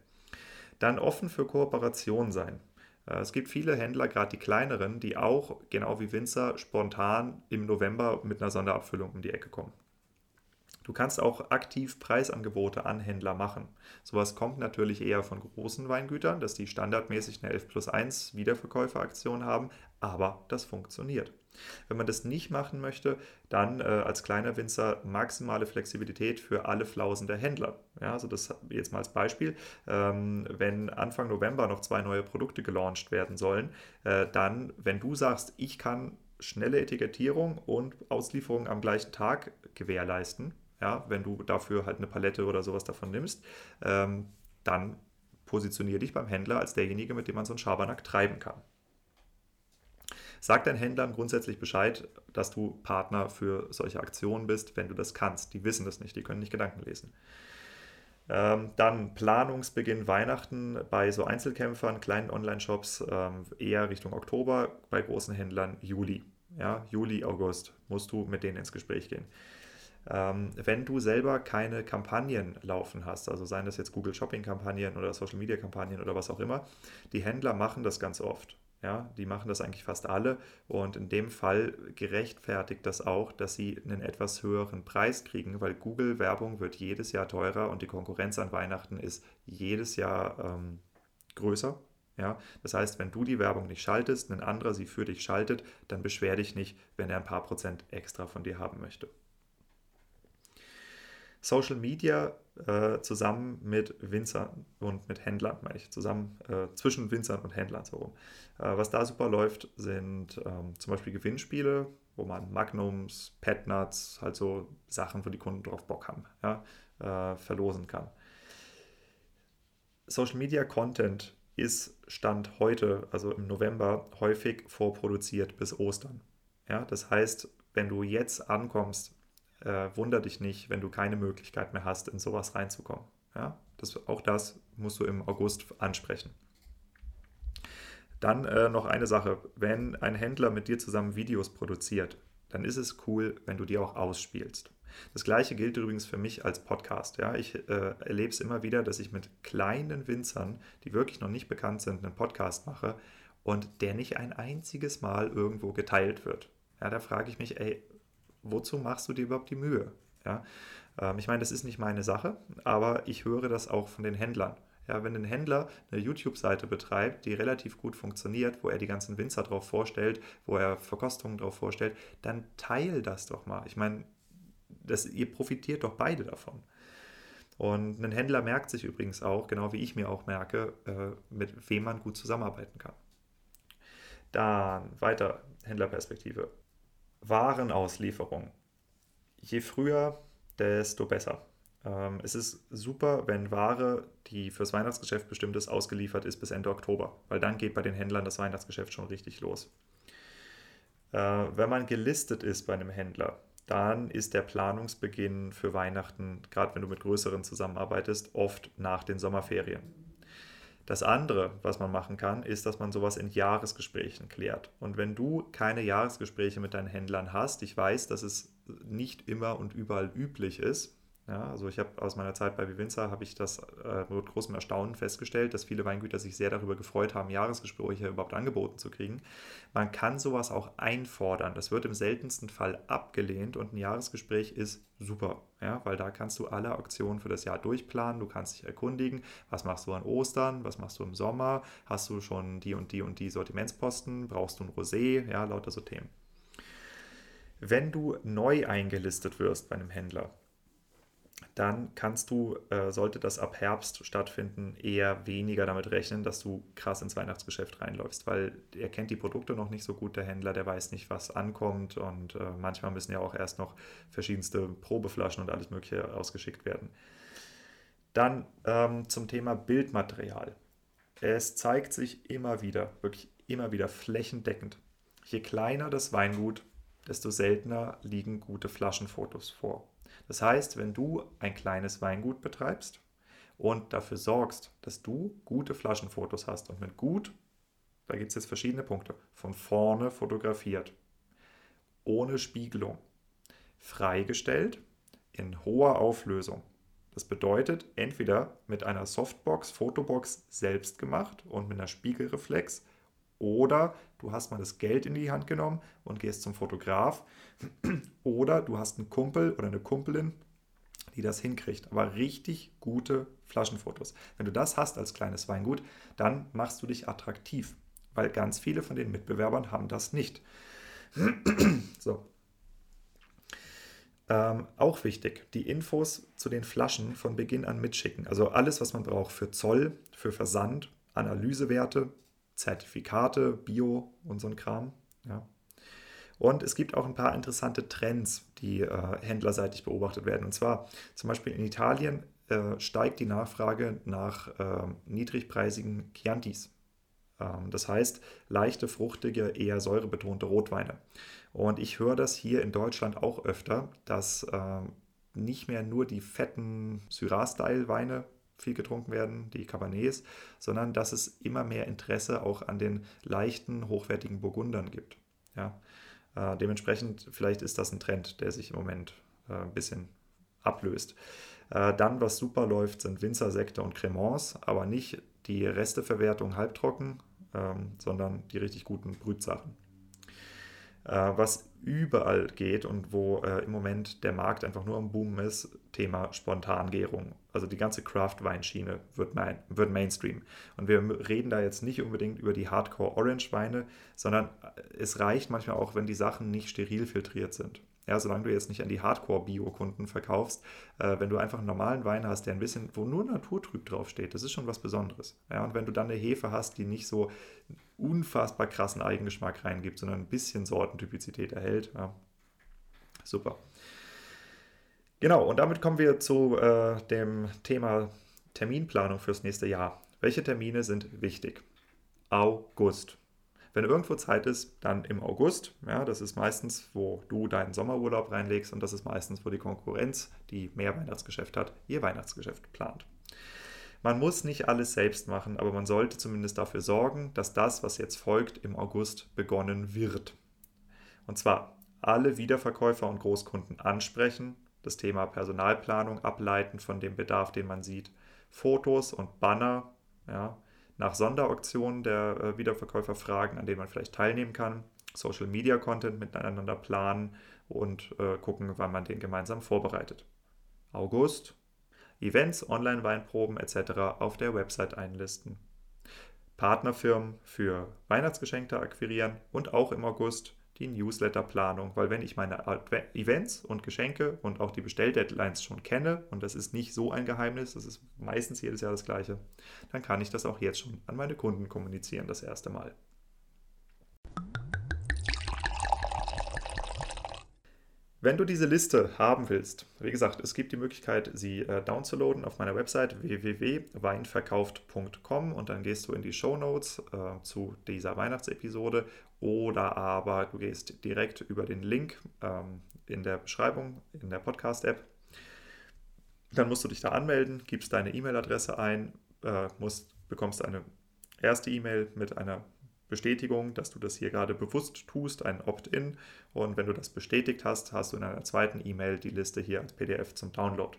dann offen für Kooperation sein. Äh, es gibt viele Händler, gerade die kleineren, die auch, genau wie Winzer, spontan im November mit einer Sonderabfüllung um die Ecke kommen. Du kannst auch aktiv Preisangebote an Händler machen. Sowas kommt natürlich eher von großen Weingütern, dass die standardmäßig eine 11 plus 1 Wiederverkäuferaktion haben, aber das funktioniert. Wenn man das nicht machen möchte, dann äh, als kleiner Winzer maximale Flexibilität für alle Flausen der Händler. Ja, also das jetzt mal als Beispiel. Ähm, wenn Anfang November noch zwei neue Produkte gelauncht werden sollen, äh, dann, wenn du sagst, ich kann schnelle Etikettierung und Auslieferung am gleichen Tag gewährleisten, ja, wenn du dafür halt eine Palette oder sowas davon nimmst, ähm, dann positioniere dich beim Händler als derjenige, mit dem man so einen Schabernack treiben kann. Sag deinen Händlern grundsätzlich Bescheid, dass du Partner für solche Aktionen bist, wenn du das kannst. Die wissen das nicht, die können nicht Gedanken lesen. Ähm, dann Planungsbeginn Weihnachten bei so Einzelkämpfern, kleinen Online-Shops ähm, eher Richtung Oktober, bei großen Händlern Juli. Ja, Juli, August musst du mit denen ins Gespräch gehen. Ähm, wenn du selber keine Kampagnen laufen hast, also seien das jetzt Google Shopping Kampagnen oder Social Media Kampagnen oder was auch immer, die Händler machen das ganz oft. Ja, die machen das eigentlich fast alle und in dem Fall gerechtfertigt das auch, dass sie einen etwas höheren Preis kriegen, weil Google-Werbung wird jedes Jahr teurer und die Konkurrenz an Weihnachten ist jedes Jahr ähm, größer. Ja, das heißt, wenn du die Werbung nicht schaltest, ein anderer sie für dich schaltet, dann beschwer dich nicht, wenn er ein paar Prozent extra von dir haben möchte. Social Media äh, zusammen mit Winzern und mit Händlern, meine ich, zusammen äh, zwischen Winzern und Händlern so rum. Äh, was da super läuft, sind ähm, zum Beispiel Gewinnspiele, wo man Magnums, Petnuts, halt so Sachen, wo die Kunden drauf Bock haben, ja, äh, verlosen kann. Social Media Content ist Stand heute, also im November, häufig vorproduziert bis Ostern. Ja, das heißt, wenn du jetzt ankommst äh, wunder dich nicht, wenn du keine Möglichkeit mehr hast, in sowas reinzukommen. Ja? Das, auch das musst du im August ansprechen. Dann äh, noch eine Sache, wenn ein Händler mit dir zusammen Videos produziert, dann ist es cool, wenn du die auch ausspielst. Das gleiche gilt übrigens für mich als Podcast. Ja? Ich äh, erlebe es immer wieder, dass ich mit kleinen Winzern, die wirklich noch nicht bekannt sind, einen Podcast mache und der nicht ein einziges Mal irgendwo geteilt wird. Ja, da frage ich mich, ey, wozu machst du dir überhaupt die Mühe? Ja? Ähm, ich meine, das ist nicht meine Sache, aber ich höre das auch von den Händlern. Ja, wenn ein Händler eine YouTube-Seite betreibt, die relativ gut funktioniert, wo er die ganzen Winzer drauf vorstellt, wo er Verkostungen drauf vorstellt, dann teil das doch mal. Ich meine, das, ihr profitiert doch beide davon. Und ein Händler merkt sich übrigens auch, genau wie ich mir auch merke, äh, mit wem man gut zusammenarbeiten kann. Dann weiter Händlerperspektive. Warenauslieferung. Je früher, desto besser. Ähm, es ist super, wenn Ware, die fürs Weihnachtsgeschäft bestimmt ist, ausgeliefert ist bis Ende Oktober, weil dann geht bei den Händlern das Weihnachtsgeschäft schon richtig los. Äh, wenn man gelistet ist bei einem Händler, dann ist der Planungsbeginn für Weihnachten, gerade wenn du mit größeren zusammenarbeitest, oft nach den Sommerferien. Das andere, was man machen kann, ist, dass man sowas in Jahresgesprächen klärt. Und wenn du keine Jahresgespräche mit deinen Händlern hast, ich weiß, dass es nicht immer und überall üblich ist, ja, also ich habe aus meiner Zeit bei Vivinza habe ich das äh, mit großem Erstaunen festgestellt, dass viele Weingüter sich sehr darüber gefreut haben, Jahresgespräche überhaupt angeboten zu kriegen. Man kann sowas auch einfordern. Das wird im seltensten Fall abgelehnt und ein Jahresgespräch ist super, ja, weil da kannst du alle Aktionen für das Jahr durchplanen. Du kannst dich erkundigen, was machst du an Ostern, was machst du im Sommer, hast du schon die und die und die Sortimentsposten, brauchst du ein Rosé, ja, lauter so Themen. Wenn du neu eingelistet wirst bei einem Händler, dann kannst du, äh, sollte das ab Herbst stattfinden, eher weniger damit rechnen, dass du krass ins Weihnachtsgeschäft reinläufst, weil er kennt die Produkte noch nicht so gut, der Händler, der weiß nicht, was ankommt und äh, manchmal müssen ja auch erst noch verschiedenste Probeflaschen und alles Mögliche ausgeschickt werden. Dann ähm, zum Thema Bildmaterial. Es zeigt sich immer wieder, wirklich immer wieder flächendeckend. Je kleiner das Weingut, desto seltener liegen gute Flaschenfotos vor. Das heißt, wenn du ein kleines Weingut betreibst und dafür sorgst, dass du gute Flaschenfotos hast und mit gut, da gibt es jetzt verschiedene Punkte, von vorne fotografiert, ohne Spiegelung, freigestellt, in hoher Auflösung. Das bedeutet, entweder mit einer Softbox, Fotobox selbst gemacht und mit einer Spiegelreflex oder du hast mal das Geld in die Hand genommen und gehst zum Fotograf. Oder du hast einen Kumpel oder eine Kumpelin, die das hinkriegt. Aber richtig gute Flaschenfotos. Wenn du das hast als kleines Weingut, dann machst du dich attraktiv. Weil ganz viele von den Mitbewerbern haben das nicht. so. Ähm, auch wichtig, die Infos zu den Flaschen von Beginn an mitschicken. Also alles, was man braucht für Zoll, für Versand, Analysewerte, Zertifikate, Bio und so ein Kram. Ja. Und es gibt auch ein paar interessante Trends, die äh, händlerseitig beobachtet werden. Und zwar zum Beispiel in Italien äh, steigt die Nachfrage nach äh, niedrigpreisigen Chiantis. Ähm, das heißt, leichte, fruchtige, eher säurebetonte Rotweine. Und ich höre das hier in Deutschland auch öfter, dass ähm, nicht mehr nur die fetten Syrah-Style-Weine viel getrunken werden, die Cabernets, sondern dass es immer mehr Interesse auch an den leichten, hochwertigen Burgundern gibt. Ja? Äh, dementsprechend, vielleicht ist das ein Trend, der sich im Moment äh, ein bisschen ablöst. Äh, dann, was super läuft, sind Winzersekte und Cremants, aber nicht die Resteverwertung halbtrocken, ähm, sondern die richtig guten Brütsachen. Äh, was überall geht und wo äh, im Moment der Markt einfach nur am Boom ist, Thema Spontangärung. Also die ganze Craft-Weinschiene wird, main, wird Mainstream. Und wir reden da jetzt nicht unbedingt über die Hardcore-Orange-Weine, sondern es reicht manchmal auch, wenn die Sachen nicht steril filtriert sind. Ja, solange du jetzt nicht an die Hardcore-Bio-Kunden verkaufst, äh, wenn du einfach einen normalen Wein hast, der ein bisschen, wo nur Naturtrüb draufsteht, das ist schon was Besonderes. Ja, und wenn du dann eine Hefe hast, die nicht so unfassbar krassen Eigengeschmack reingibt, sondern ein bisschen Sortentypizität erhält, ja, super. Genau, und damit kommen wir zu äh, dem Thema Terminplanung fürs nächste Jahr. Welche Termine sind wichtig? August. Wenn irgendwo Zeit ist, dann im August. Ja, das ist meistens, wo du deinen Sommerurlaub reinlegst und das ist meistens, wo die Konkurrenz, die mehr Weihnachtsgeschäft hat, ihr Weihnachtsgeschäft plant. Man muss nicht alles selbst machen, aber man sollte zumindest dafür sorgen, dass das, was jetzt folgt, im August begonnen wird. Und zwar alle Wiederverkäufer und Großkunden ansprechen, das Thema Personalplanung ableiten von dem Bedarf, den man sieht, Fotos und Banner, ja, nach Sonderauktionen der äh, Wiederverkäufer fragen, an denen man vielleicht teilnehmen kann, Social Media Content miteinander planen und äh, gucken, wann man den gemeinsam vorbereitet. August, Events, Online-Weinproben etc. auf der Website einlisten. Partnerfirmen für Weihnachtsgeschenke akquirieren und auch im August die Newsletterplanung, weil wenn ich meine Events und Geschenke und auch die Bestelldeadlines schon kenne, und das ist nicht so ein Geheimnis, das ist meistens jedes Jahr das gleiche, dann kann ich das auch jetzt schon an meine Kunden kommunizieren, das erste Mal. Wenn du diese Liste haben willst, wie gesagt, es gibt die Möglichkeit, sie äh, downzuladen auf meiner Website www.weinverkauft.com und dann gehst du in die Show Notes äh, zu dieser Weihnachtsepisode oder aber du gehst direkt über den Link ähm, in der Beschreibung in der Podcast-App. Dann musst du dich da anmelden, gibst deine E-Mail-Adresse ein, äh, musst, bekommst eine erste E-Mail mit einer Bestätigung, dass du das hier gerade bewusst tust, ein Opt-in. Und wenn du das bestätigt hast, hast du in einer zweiten E-Mail die Liste hier als PDF zum Download.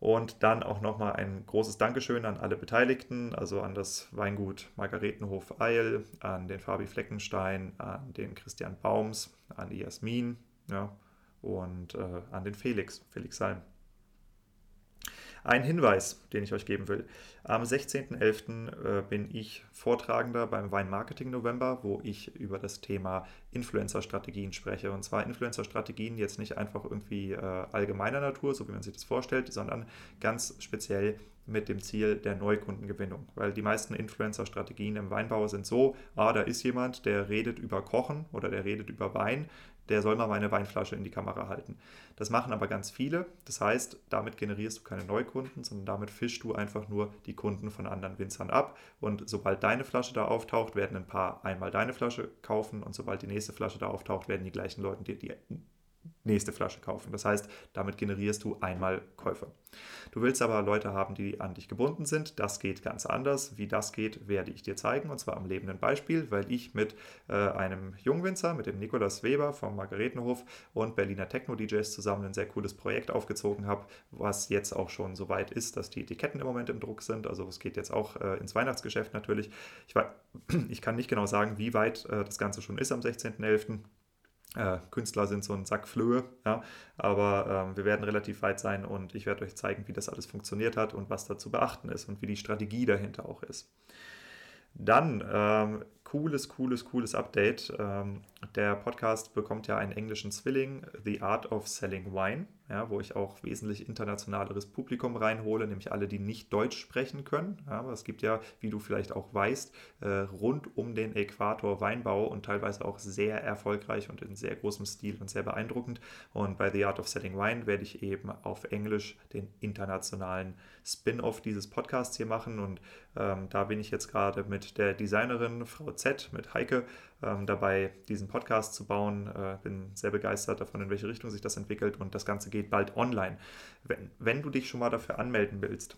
Und dann auch nochmal ein großes Dankeschön an alle Beteiligten, also an das Weingut Margaretenhof Eil, an den Fabi Fleckenstein, an den Christian Baums, an die Jasmin ja, und äh, an den Felix, Felix Salm. Ein Hinweis, den ich euch geben will. Am 16.11. Äh, bin ich Vortragender beim Weinmarketing November, wo ich über das Thema Influencer-Strategien spreche. Und zwar Influencer-Strategien jetzt nicht einfach irgendwie äh, allgemeiner Natur, so wie man sich das vorstellt, sondern ganz speziell mit dem Ziel der Neukundengewinnung. Weil die meisten Influencer-Strategien im Weinbau sind so, ah, da ist jemand, der redet über Kochen oder der redet über Wein, der soll mal meine Weinflasche in die Kamera halten. Das machen aber ganz viele. Das heißt, damit generierst du keine Neukunden, sondern damit fischst du einfach nur die Kunden von anderen Winzern ab. Und sobald deine Flasche da auftaucht, werden ein paar einmal deine Flasche kaufen und sobald die nächste Flasche da auftaucht, werden die gleichen Leute dir die nächste Flasche kaufen. Das heißt, damit generierst du einmal Käufer. Du willst aber Leute haben, die an dich gebunden sind. Das geht ganz anders. Wie das geht, werde ich dir zeigen und zwar am lebenden Beispiel, weil ich mit äh, einem Jungwinzer, mit dem Nikolaus Weber vom Margaretenhof und Berliner Techno-DJs zusammen ein sehr cooles Projekt aufgezogen habe, was jetzt auch schon so weit ist, dass die Etiketten im Moment im Druck sind. Also es geht jetzt auch äh, ins Weihnachtsgeschäft natürlich. Ich, war, ich, kann nicht genau sagen, wie weit äh, das Ganze schon ist am 16.11. Äh, Künstler sind so ein Sack Flöhe, ja, aber äh, wir werden relativ weit sein und ich werde euch zeigen, wie das alles funktioniert hat und was da zu beachten ist und wie die Strategie dahinter auch ist. Dann ähm, cooles, cooles, cooles Update. Ähm, der Podcast bekommt ja einen englischen Zwilling, The Art of Selling Wine, ja, wo ich auch wesentlich internationaleres Publikum reinhole, nämlich alle, die nicht Deutsch sprechen können. Ja, aber es gibt ja, wie du vielleicht auch weißt, äh, rund um den Äquator Weinbau und teilweise auch sehr erfolgreich und in sehr großem Stil und sehr beeindruckend. Und bei The Art of Selling Wine werde ich eben auf Englisch den internationalen Spin-off dieses Podcasts hier machen. Und ähm, da bin ich jetzt gerade mit der Designerin Frau Z, mit Heike, ähm, dabei, diesen Podcast zu bauen. Äh, bin sehr begeistert davon, in welche Richtung sich das entwickelt und das Ganze geht bald online. Wenn, wenn du dich schon mal dafür anmelden willst,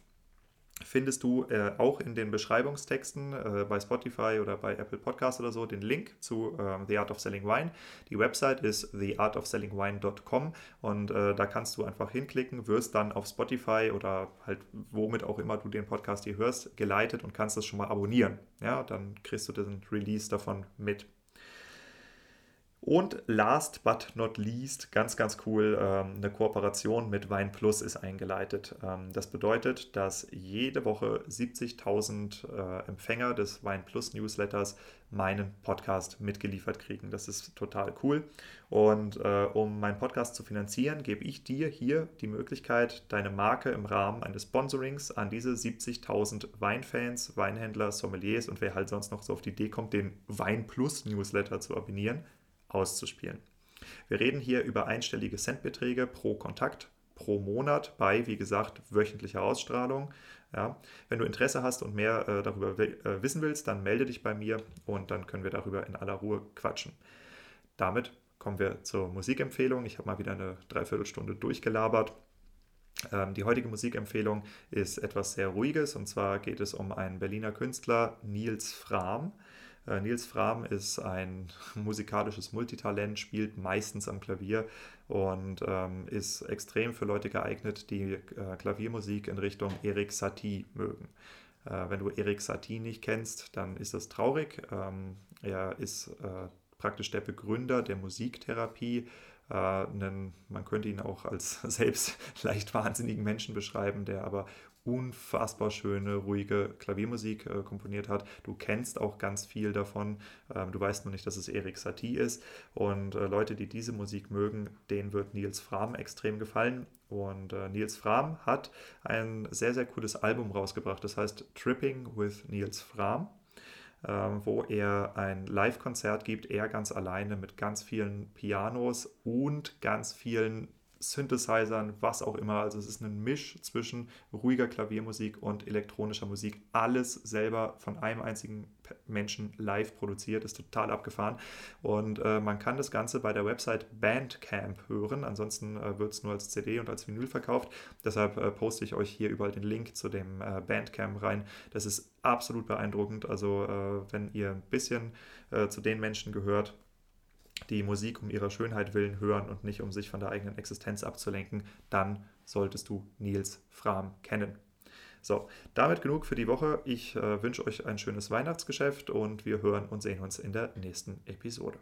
findest du äh, auch in den Beschreibungstexten äh, bei Spotify oder bei Apple Podcasts oder so den Link zu äh, The Art of Selling Wine. Die Website ist theartofsellingwine.com und äh, da kannst du einfach hinklicken, wirst dann auf Spotify oder halt womit auch immer du den Podcast hier hörst, geleitet und kannst das schon mal abonnieren. Ja, dann kriegst du den Release davon mit. Und last but not least, ganz, ganz cool, ähm, eine Kooperation mit Wein Plus ist eingeleitet. Ähm, das bedeutet, dass jede Woche 70.000 äh, Empfänger des Wein Plus Newsletters meinen Podcast mitgeliefert kriegen. Das ist total cool. Und äh, um meinen Podcast zu finanzieren, gebe ich dir hier die Möglichkeit, deine Marke im Rahmen eines Sponsorings an diese 70.000 Weinfans, Weinhändler, Sommeliers und wer halt sonst noch so auf die Idee kommt, den Wein Plus Newsletter zu abonnieren auszuspielen. Wir reden hier über einstellige Centbeträge pro Kontakt pro Monat bei, wie gesagt, wöchentlicher Ausstrahlung. Ja, wenn du Interesse hast und mehr äh, darüber äh, wissen willst, dann melde dich bei mir und dann können wir darüber in aller Ruhe quatschen. Damit kommen wir zur Musikempfehlung. Ich habe mal wieder eine Dreiviertelstunde durchgelabert. Ähm, die heutige Musikempfehlung ist etwas sehr Ruhiges und zwar geht es um einen Berliner Künstler, Nils Frahm. Äh, Nils Frahm ist ein musikalisches Multitalent, spielt meistens am Klavier und ähm, ist extrem für Leute geeignet, die äh, Klaviermusik in Richtung Erik Satie mögen. Äh, wenn du Erik Satie nicht kennst, dann ist das traurig. Ähm, er ist äh, praktisch der Begründer der Musiktherapie. Äh, einen, man könnte ihn auch als selbst leicht wahnsinnigen Menschen beschreiben, der aber unfassbar schöne, ruhige Klaviermusik äh, komponiert hat. Du kennst auch ganz viel davon. Ähm, du weißt nur nicht, dass es Erik Satie ist. Und äh, Leute, die diese Musik mögen, denen wird Nils Fram extrem gefallen. Und äh, Nils Fram hat ein sehr, sehr cooles Album rausgebracht. Das heißt Tripping with Nils Fram. Ähm, wo er ein Live-Konzert gibt, er ganz alleine mit ganz vielen Pianos und ganz vielen Synthesizern, was auch immer. Also es ist ein Misch zwischen ruhiger Klaviermusik und elektronischer Musik. Alles selber von einem einzigen Menschen live produziert, ist total abgefahren. Und äh, man kann das Ganze bei der Website Bandcamp hören. Ansonsten äh, wird es nur als CD und als Vinyl verkauft. Deshalb äh, poste ich euch hier überall den Link zu dem äh, Bandcamp rein. Das ist absolut beeindruckend. Also äh, wenn ihr ein bisschen äh, zu den Menschen gehört, die Musik um ihrer Schönheit willen hören und nicht um sich von der eigenen Existenz abzulenken, dann solltest du Nils Fram kennen. So, damit genug für die Woche. Ich äh, wünsche euch ein schönes Weihnachtsgeschäft und wir hören und sehen uns in der nächsten Episode.